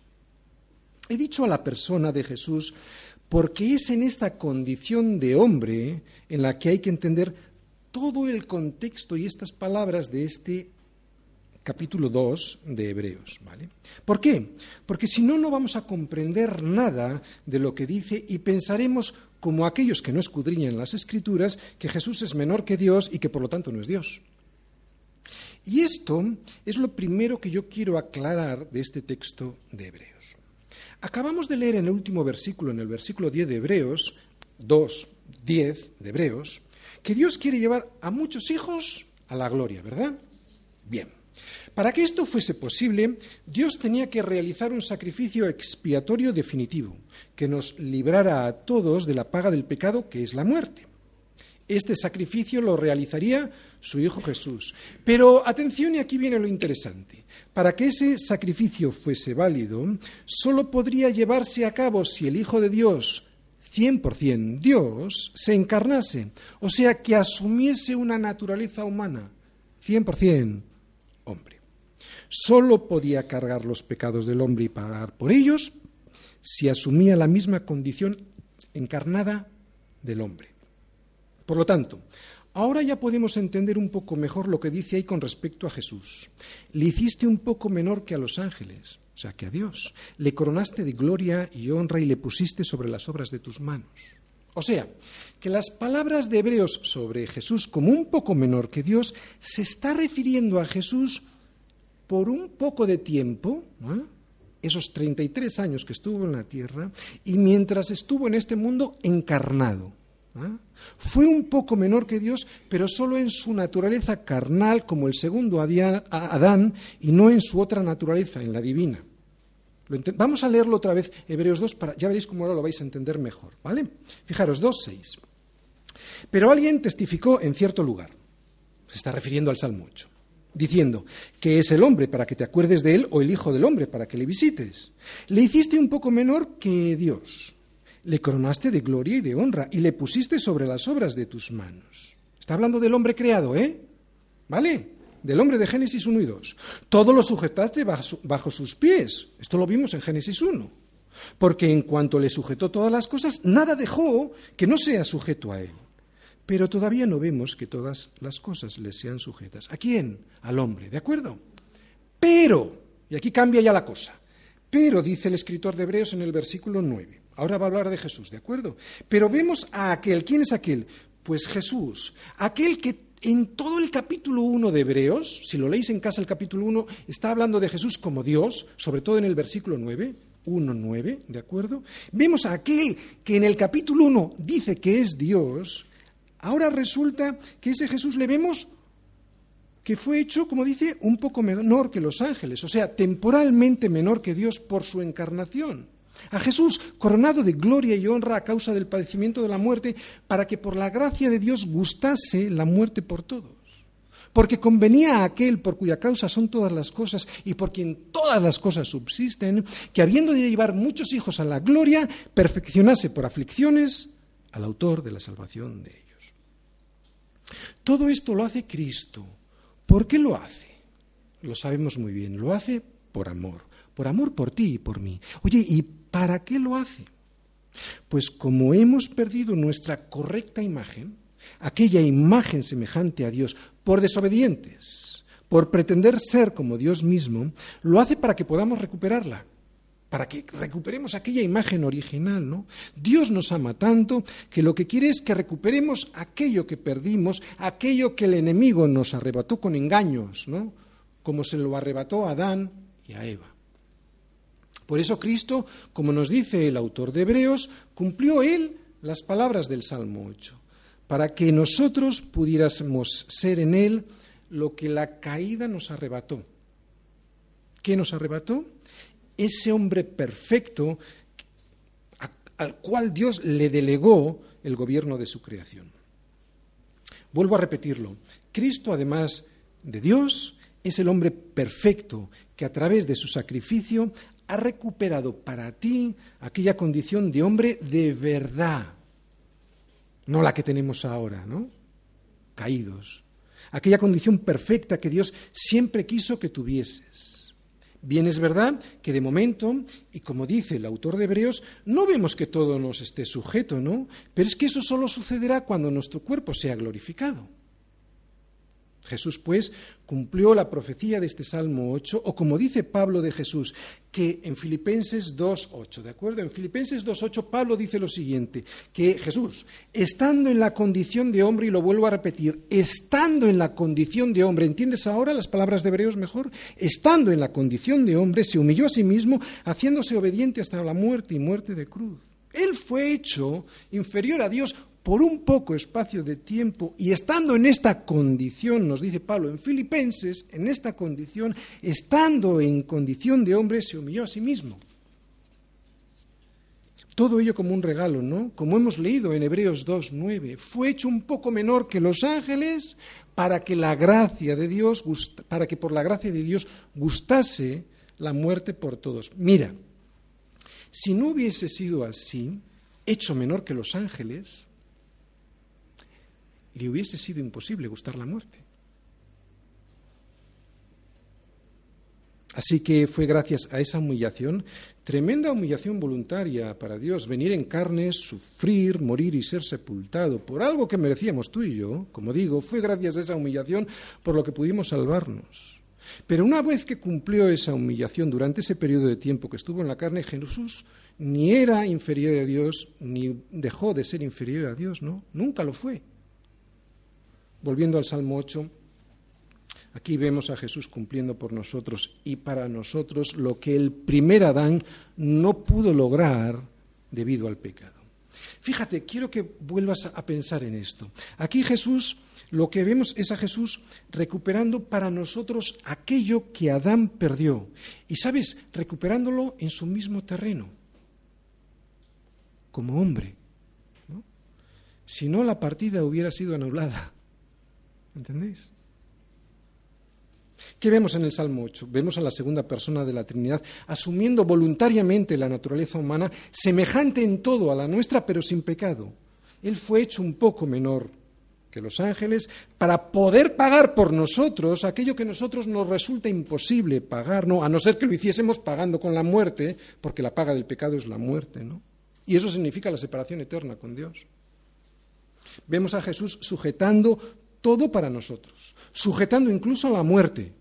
He dicho a la persona de Jesús porque es en esta condición de hombre en la que hay que entender todo el contexto y estas palabras de este capítulo 2 de Hebreos. ¿vale? ¿Por qué? Porque si no, no vamos a comprender nada de lo que dice y pensaremos, como aquellos que no escudriñan las Escrituras, que Jesús es menor que Dios y que por lo tanto no es Dios. Y esto es lo primero que yo quiero aclarar de este texto de Hebreos. Acabamos de leer en el último versículo, en el versículo 10 de Hebreos, 2, 10 de Hebreos, que Dios quiere llevar a muchos hijos a la gloria, ¿verdad? Bien. Para que esto fuese posible, Dios tenía que realizar un sacrificio expiatorio definitivo, que nos librara a todos de la paga del pecado, que es la muerte. Este sacrificio lo realizaría su Hijo Jesús. Pero atención, y aquí viene lo interesante. Para que ese sacrificio fuese válido, solo podría llevarse a cabo si el Hijo de Dios, 100% Dios, se encarnase, o sea, que asumiese una naturaleza humana, 100% hombre. Solo podía cargar los pecados del hombre y pagar por ellos si asumía la misma condición encarnada del hombre. Por lo tanto, ahora ya podemos entender un poco mejor lo que dice ahí con respecto a Jesús. Le hiciste un poco menor que a los ángeles, o sea, que a Dios. Le coronaste de gloria y honra y le pusiste sobre las obras de tus manos. O sea, que las palabras de Hebreos sobre Jesús como un poco menor que Dios se está refiriendo a Jesús por un poco de tiempo, esos 33 años que estuvo en la tierra, y mientras estuvo en este mundo encarnado. Fue un poco menor que Dios, pero solo en su naturaleza carnal, como el segundo Adán, y no en su otra naturaleza, en la divina. Vamos a leerlo otra vez, Hebreos 2, para, ya veréis cómo ahora lo vais a entender mejor. ¿vale? Fijaros, 2.6. Pero alguien testificó en cierto lugar, se está refiriendo al Salmo 8, diciendo, que es el hombre para que te acuerdes de él o el Hijo del hombre para que le visites. Le hiciste un poco menor que Dios le coronaste de gloria y de honra y le pusiste sobre las obras de tus manos. Está hablando del hombre creado, ¿eh? ¿Vale? Del hombre de Génesis 1 y 2. Todo lo sujetaste bajo, sus pies. Esto lo vimos en Génesis 1. Porque en cuanto le sujetó todas las cosas, nada dejó que no sea sujeto a él. Pero todavía no vemos que todas las cosas le sean sujetas. ¿A quién? Al hombre, ¿de acuerdo? Pero, y aquí cambia ya la cosa, pero dice el escritor de Hebreos en el versículo 9, Ahora va a hablar de Jesús, ¿de acuerdo? Pero vemos a aquel. ¿Quién es aquel? Pues Jesús, aquel que en todo el capítulo 1 de Hebreos, si lo leéis en casa el capítulo 1, está hablando de Jesús como Dios, sobre todo en el versículo 9, 1.9, ¿de acuerdo? Vemos a aquel que en el capítulo 1 dice que es Dios, ahora resulta que ese Jesús le vemos que fue hecho, como dice, un poco menor que los ángeles, o sea, temporalmente menor que Dios por su encarnación. A Jesús, coronado de gloria y honra a causa del padecimiento de la muerte, para que por la gracia de Dios gustase la muerte por todos. Porque convenía a aquel por cuya causa son todas las cosas y por quien todas las cosas subsisten, que habiendo de llevar muchos hijos a la gloria, perfeccionase por aflicciones al autor de la salvación de ellos. Todo esto lo hace Cristo. ¿Por qué lo hace? Lo sabemos muy bien, lo hace por amor, por amor por ti y por mí. Oye, ¿y ¿Para qué lo hace? Pues como hemos perdido nuestra correcta imagen, aquella imagen semejante a Dios, por desobedientes, por pretender ser como Dios mismo, lo hace para que podamos recuperarla, para que recuperemos aquella imagen original, ¿no? Dios nos ama tanto que lo que quiere es que recuperemos aquello que perdimos, aquello que el enemigo nos arrebató con engaños, ¿no? Como se lo arrebató a Adán y a Eva. Por eso Cristo, como nos dice el autor de Hebreos, cumplió él las palabras del Salmo 8, para que nosotros pudiéramos ser en él lo que la caída nos arrebató. ¿Qué nos arrebató? Ese hombre perfecto al cual Dios le delegó el gobierno de su creación. Vuelvo a repetirlo. Cristo, además de Dios, es el hombre perfecto que a través de su sacrificio ha recuperado para ti aquella condición de hombre de verdad, no la que tenemos ahora, ¿no? Caídos. Aquella condición perfecta que Dios siempre quiso que tuvieses. Bien es verdad que de momento, y como dice el autor de Hebreos, no vemos que todo nos esté sujeto, ¿no? Pero es que eso solo sucederá cuando nuestro cuerpo sea glorificado. Jesús, pues, cumplió la profecía de este Salmo 8, o como dice Pablo de Jesús, que en Filipenses 2.8, ¿de acuerdo? En Filipenses 2.8 Pablo dice lo siguiente, que Jesús, estando en la condición de hombre, y lo vuelvo a repetir, estando en la condición de hombre, ¿entiendes ahora las palabras de Hebreos mejor? Estando en la condición de hombre, se humilló a sí mismo, haciéndose obediente hasta la muerte y muerte de cruz. Él fue hecho inferior a Dios por un poco espacio de tiempo y estando en esta condición, nos dice Pablo en Filipenses, en esta condición, estando en condición de hombre, se humilló a sí mismo. Todo ello como un regalo, ¿no? Como hemos leído en Hebreos 2.9, fue hecho un poco menor que los ángeles para que la gracia de Dios, para que por la gracia de Dios gustase la muerte por todos. Mira, si no hubiese sido así, hecho menor que los ángeles, le hubiese sido imposible gustar la muerte. Así que fue gracias a esa humillación, tremenda humillación voluntaria para Dios, venir en carne, sufrir, morir y ser sepultado por algo que merecíamos tú y yo, como digo, fue gracias a esa humillación por lo que pudimos salvarnos. Pero una vez que cumplió esa humillación durante ese periodo de tiempo que estuvo en la carne, Jesús ni era inferior a Dios, ni dejó de ser inferior a Dios, ¿no? Nunca lo fue. Volviendo al Salmo 8, aquí vemos a Jesús cumpliendo por nosotros y para nosotros lo que el primer Adán no pudo lograr debido al pecado. Fíjate, quiero que vuelvas a pensar en esto. Aquí Jesús, lo que vemos es a Jesús recuperando para nosotros aquello que Adán perdió. Y sabes, recuperándolo en su mismo terreno, como hombre. Si no, la partida hubiera sido anulada. ¿Entendéis? ¿Qué vemos en el Salmo 8? Vemos a la segunda persona de la Trinidad asumiendo voluntariamente la naturaleza humana, semejante en todo a la nuestra, pero sin pecado. Él fue hecho un poco menor que los ángeles para poder pagar por nosotros aquello que a nosotros nos resulta imposible pagar, ¿no? a no ser que lo hiciésemos pagando con la muerte, porque la paga del pecado es la muerte, ¿no? Y eso significa la separación eterna con Dios. Vemos a Jesús sujetando todo para nosotros, sujetando incluso a la muerte,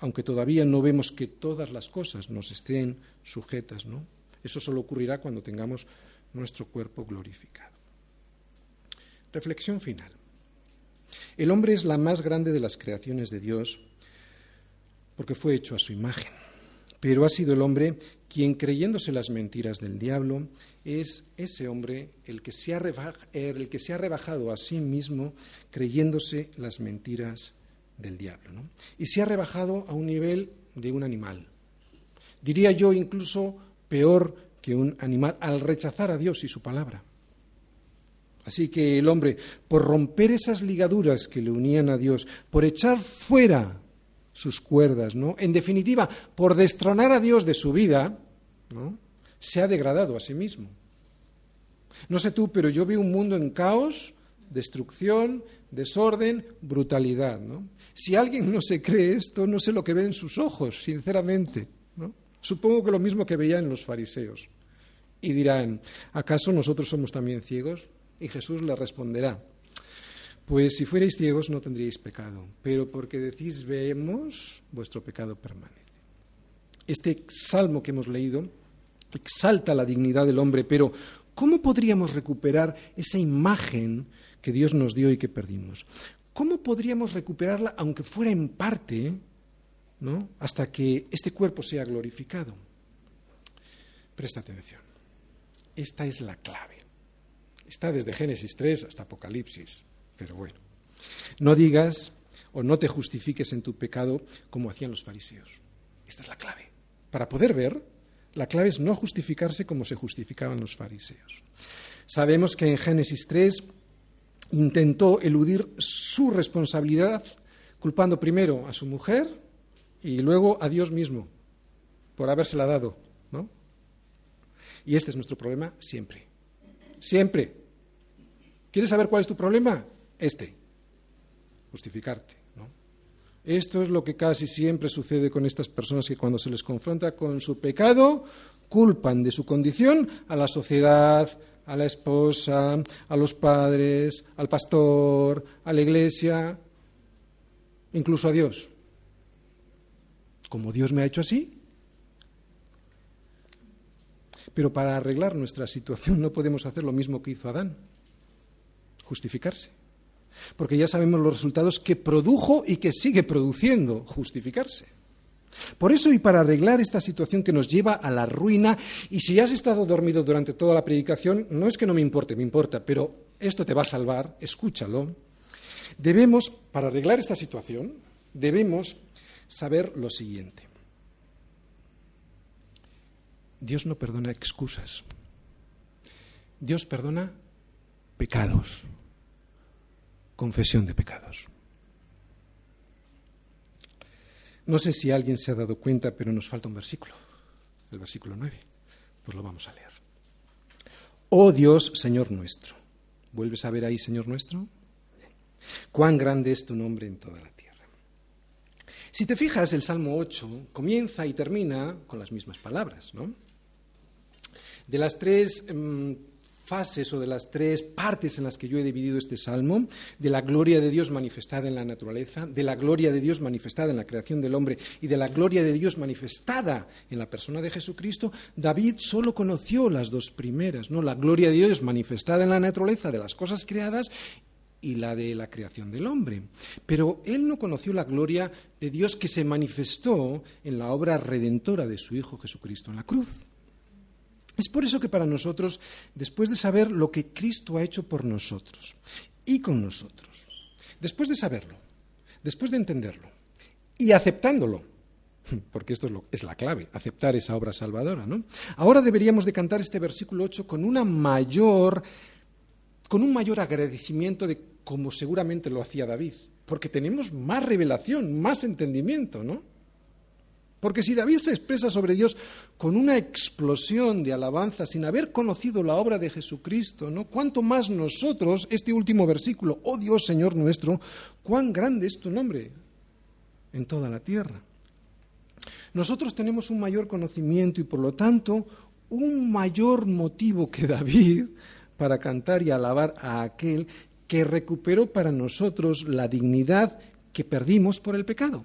aunque todavía no vemos que todas las cosas nos estén sujetas, ¿no? Eso solo ocurrirá cuando tengamos nuestro cuerpo glorificado. Reflexión final. El hombre es la más grande de las creaciones de Dios porque fue hecho a su imagen, pero ha sido el hombre quien creyéndose las mentiras del diablo es ese hombre el que se ha, el que se ha rebajado a sí mismo creyéndose las mentiras del diablo. Y se ha rebajado a un nivel de un animal. Diría yo incluso peor que un animal al rechazar a Dios y su palabra. Así que el hombre, por romper esas ligaduras que le unían a Dios, por echar fuera sus cuerdas, ¿no? En definitiva, por destronar a Dios de su vida, ¿no? Se ha degradado a sí mismo. No sé tú, pero yo veo un mundo en caos, destrucción, desorden, brutalidad, ¿no? Si alguien no se cree esto, no sé lo que ve en sus ojos, sinceramente, ¿no? Supongo que lo mismo que veían los fariseos. Y dirán, ¿acaso nosotros somos también ciegos? Y Jesús le responderá, Pues si fuerais ciegos no tendríais pecado, pero porque decís vemos, vuestro pecado permanece. Este salmo que hemos leído exalta la dignidad del hombre, pero ¿cómo podríamos recuperar esa imagen que Dios nos dio y que perdimos? ¿Cómo podríamos recuperarla, aunque fuera en parte, ¿no? hasta que este cuerpo sea glorificado? Presta atención. Esta es la clave. Está desde Génesis 3 hasta Apocalipsis. Pero bueno, no digas o no te justifiques en tu pecado como hacían los fariseos. Esta es la clave. Para poder ver, la clave es no justificarse como se justificaban los fariseos. Sabemos que en Génesis 3 intentó eludir su responsabilidad culpando primero a su mujer y luego a Dios mismo por habérsela dado, ¿no? Y este es nuestro problema siempre. Siempre. ¿Quieres saber cuál es tu problema? Este, justificarte. ¿no? Esto es lo que casi siempre sucede con estas personas que cuando se les confronta con su pecado, culpan de su condición a la sociedad, a la esposa, a los padres, al pastor, a la iglesia, incluso a Dios. Como Dios me ha hecho así. Pero para arreglar nuestra situación no podemos hacer lo mismo que hizo Adán, justificarse porque ya sabemos los resultados que produjo y que sigue produciendo justificarse. Por eso y para arreglar esta situación que nos lleva a la ruina, y si has estado dormido durante toda la predicación, no es que no me importe, me importa, pero esto te va a salvar, escúchalo, debemos, para arreglar esta situación, debemos saber lo siguiente. Dios no perdona excusas, Dios perdona pecados confesión de pecados. No sé si alguien se ha dado cuenta, pero nos falta un versículo, el versículo 9. Pues lo vamos a leer. Oh Dios, Señor nuestro. ¿Vuelves a ver ahí, Señor nuestro? Cuán grande es tu nombre en toda la tierra. Si te fijas, el Salmo 8 comienza y termina con las mismas palabras, ¿no? De las tres mm, fases o de las tres partes en las que yo he dividido este salmo, de la gloria de Dios manifestada en la naturaleza, de la gloria de Dios manifestada en la creación del hombre y de la gloria de Dios manifestada en la persona de Jesucristo, David solo conoció las dos primeras, ¿no? La gloria de Dios manifestada en la naturaleza de las cosas creadas y la de la creación del hombre. Pero él no conoció la gloria de Dios que se manifestó en la obra redentora de su Hijo Jesucristo en la cruz. Es por eso que para nosotros, después de saber lo que Cristo ha hecho por nosotros y con nosotros, después de saberlo, después de entenderlo y aceptándolo, porque esto es, lo, la clave, aceptar esa obra salvadora, ¿no? Ahora deberíamos de cantar este versículo 8 con una mayor con un mayor agradecimiento de como seguramente lo hacía David, porque tenemos más revelación, más entendimiento, ¿no? Porque si David se expresa sobre Dios con una explosión de alabanza sin haber conocido la obra de Jesucristo, ¿no? ¿Cuánto más nosotros, este último versículo, oh Dios Señor nuestro, cuán grande es tu nombre en toda la tierra? Nosotros tenemos un mayor conocimiento y por lo tanto un mayor motivo que David para cantar y alabar a aquel que recuperó para nosotros la dignidad que perdimos por el pecado.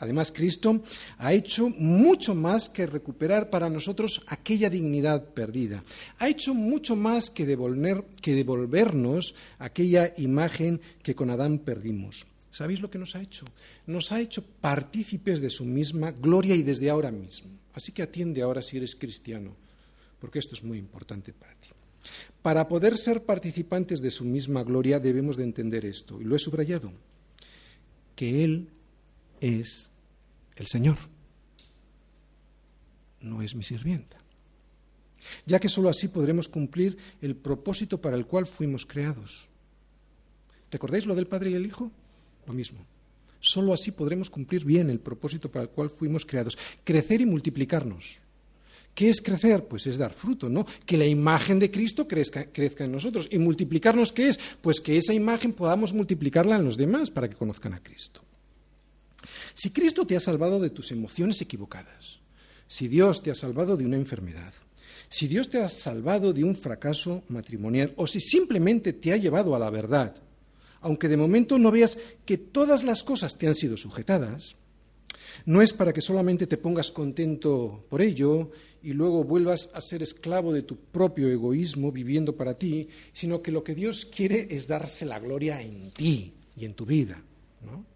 Además, Cristo ha hecho mucho más que recuperar para nosotros aquella dignidad perdida. Ha hecho mucho más que, devolver, que devolvernos aquella imagen que con Adán perdimos. ¿Sabéis lo que nos ha hecho? Nos ha hecho partícipes de su misma gloria y desde ahora mismo. Así que atiende ahora si eres cristiano, porque esto es muy importante para ti. Para poder ser participantes de su misma gloria debemos de entender esto, y lo he subrayado, que Él es el Señor, no es mi sirvienta. Ya que sólo así podremos cumplir el propósito para el cual fuimos creados. ¿Recordáis lo del Padre y el Hijo? Lo mismo. Sólo así podremos cumplir bien el propósito para el cual fuimos creados. Crecer y multiplicarnos. ¿Qué es crecer? Pues es dar fruto, ¿no? Que la imagen de Cristo crezca, crezca, en nosotros. ¿Y multiplicarnos qué es? Pues que esa imagen podamos multiplicarla en los demás para que conozcan a Cristo. Si Cristo te ha salvado de tus emociones equivocadas, si Dios te ha salvado de una enfermedad, si Dios te ha salvado de un fracaso matrimonial o si simplemente te ha llevado a la verdad, aunque de momento no veas que todas las cosas te han sido sujetadas, no es para que solamente te pongas contento por ello y luego vuelvas a ser esclavo de tu propio egoísmo viviendo para ti, sino que lo que Dios quiere es darse la gloria en ti y en tu vida,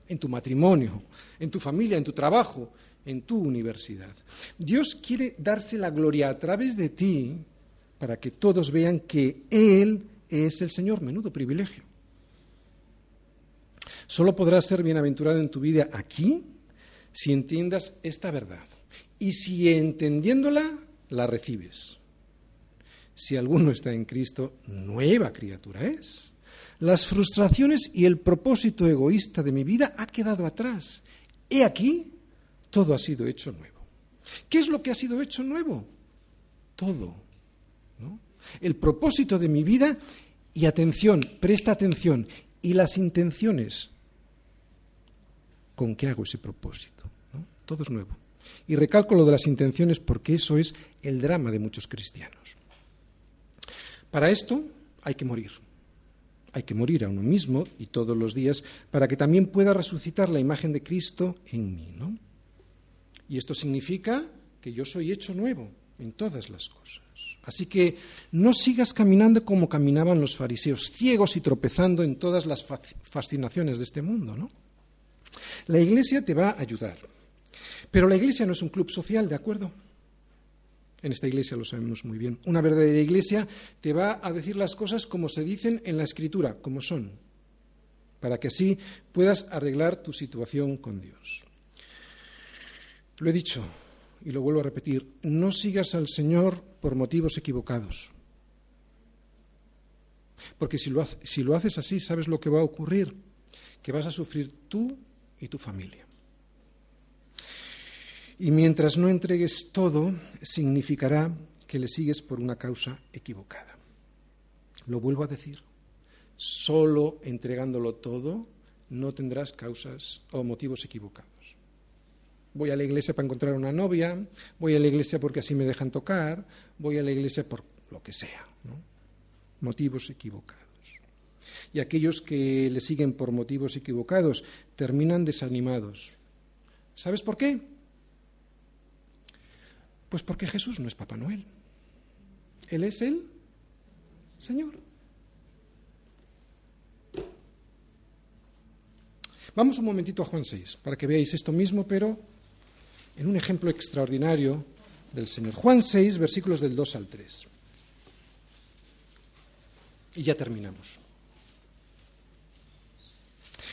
en tu matrimonio, en tu familia, en tu trabajo, en tu universidad. Dios quiere darse la gloria a través de ti para que todos vean que Él es el Señor. Menudo privilegio. Solo podrás ser bienaventurado en tu vida aquí si entiendas esta verdad y si entendiéndola la recibes. Si alguno está en Cristo, nueva criatura es. Las frustraciones y el propósito egoísta de mi vida ha quedado atrás. He aquí todo ha sido hecho nuevo. ¿Qué es lo que ha sido hecho nuevo? Todo. El propósito de mi vida y atención, presta atención, y las intenciones con qué hago ese propósito. Todo es nuevo. Y recalco lo de las intenciones porque eso es el drama de muchos cristianos. Para esto hay que morir. Hay que morir a uno mismo y todos los días para que también pueda resucitar la imagen de Cristo en mí. ¿no? Y esto significa que yo soy hecho nuevo en todas las cosas. Así que no sigas caminando como caminaban los fariseos, ciegos y tropezando en todas las fascinaciones de este mundo, ¿no? La Iglesia te va a ayudar, pero la Iglesia no es un club social, ¿de acuerdo? En esta Iglesia lo sabemos muy bien. Una verdadera Iglesia te va a decir las cosas como se dicen en la Escritura, como son, para que así puedas arreglar tu situación con Dios. Lo he dicho y lo vuelvo a repetir, no sigas al Señor por motivos equivocados. Porque si lo, si lo haces así, ¿sabes lo que va a ocurrir? Que vas a sufrir tú y tu familia. Y mientras no entregues todo, significará que le sigues por una causa equivocada. Lo vuelvo a decir, solo entregándolo todo no tendrás causas o motivos equivocados. Voy a la iglesia para encontrar una novia, voy a la iglesia porque así me dejan tocar, voy a la iglesia por lo que sea. Motivos equivocados. Y aquellos que le siguen por motivos equivocados terminan desanimados. ¿Sabes por qué? Pues porque Jesús no es Papá Noel. Él es el Señor. Vamos un momentito a Juan 6 para que veáis esto mismo, pero en un ejemplo extraordinario del Señor. Juan 6, versículos del 2 al 3. Y ya terminamos.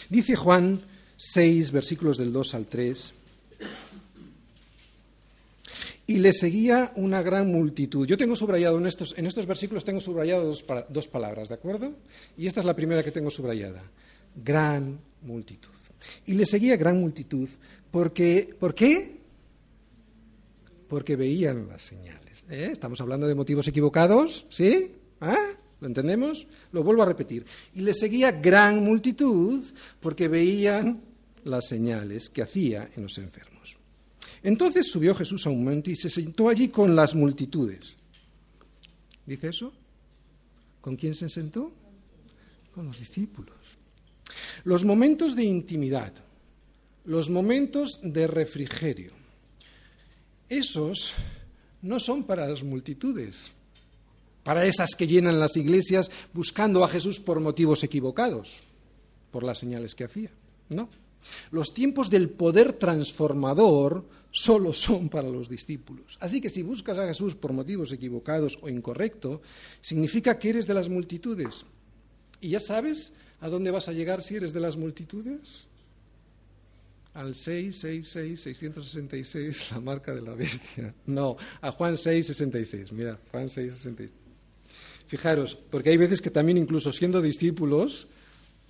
Dice Juan 6, versículos del 2 al 3. Y le seguía una gran multitud. Yo tengo subrayado en estos, en estos versículos, tengo subrayado dos, dos palabras, ¿de acuerdo? Y esta es la primera que tengo subrayada. Gran multitud. Y le seguía gran multitud porque, ¿por qué? porque veían las señales. ¿eh? Estamos hablando de motivos equivocados, ¿sí? ¿Ah? ¿Lo entendemos? Lo vuelvo a repetir. Y le seguía gran multitud porque veían las señales que hacía en los enfermos. Entonces subió Jesús a un monte y se sentó allí con las multitudes. ¿Dice eso? ¿Con quién se sentó? Con los discípulos. Los momentos de intimidad, los momentos de refrigerio, esos no son para las multitudes, para esas que llenan las iglesias buscando a Jesús por motivos equivocados, por las señales que hacía. No. Los tiempos del poder transformador solo son para los discípulos. Así que si buscas a Jesús por motivos equivocados o incorrectos, significa que eres de las multitudes. ¿Y ya sabes a dónde vas a llegar si eres de las multitudes? al 666, 666, la marca de la bestia. No, a Juan 666. Mira, Juan 666. Fijaros, porque hay veces que también incluso siendo discípulos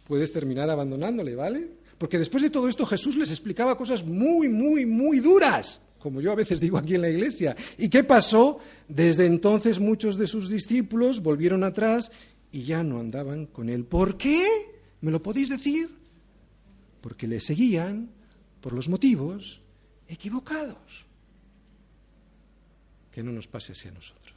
puedes terminar abandonándole, ¿vale? Porque después de todo esto Jesús les explicaba cosas muy, muy, muy duras, como yo a veces digo aquí en la iglesia. ¿Y qué pasó? Desde entonces muchos de sus discípulos volvieron atrás y ya no andaban con él. ¿Por qué? ¿Me lo podéis decir? Porque le seguían por los motivos equivocados. Que no nos pase así a nosotros.